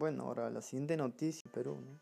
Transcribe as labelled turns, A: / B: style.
A: Bueno, ahora la siguiente noticia, Perú, ¿no?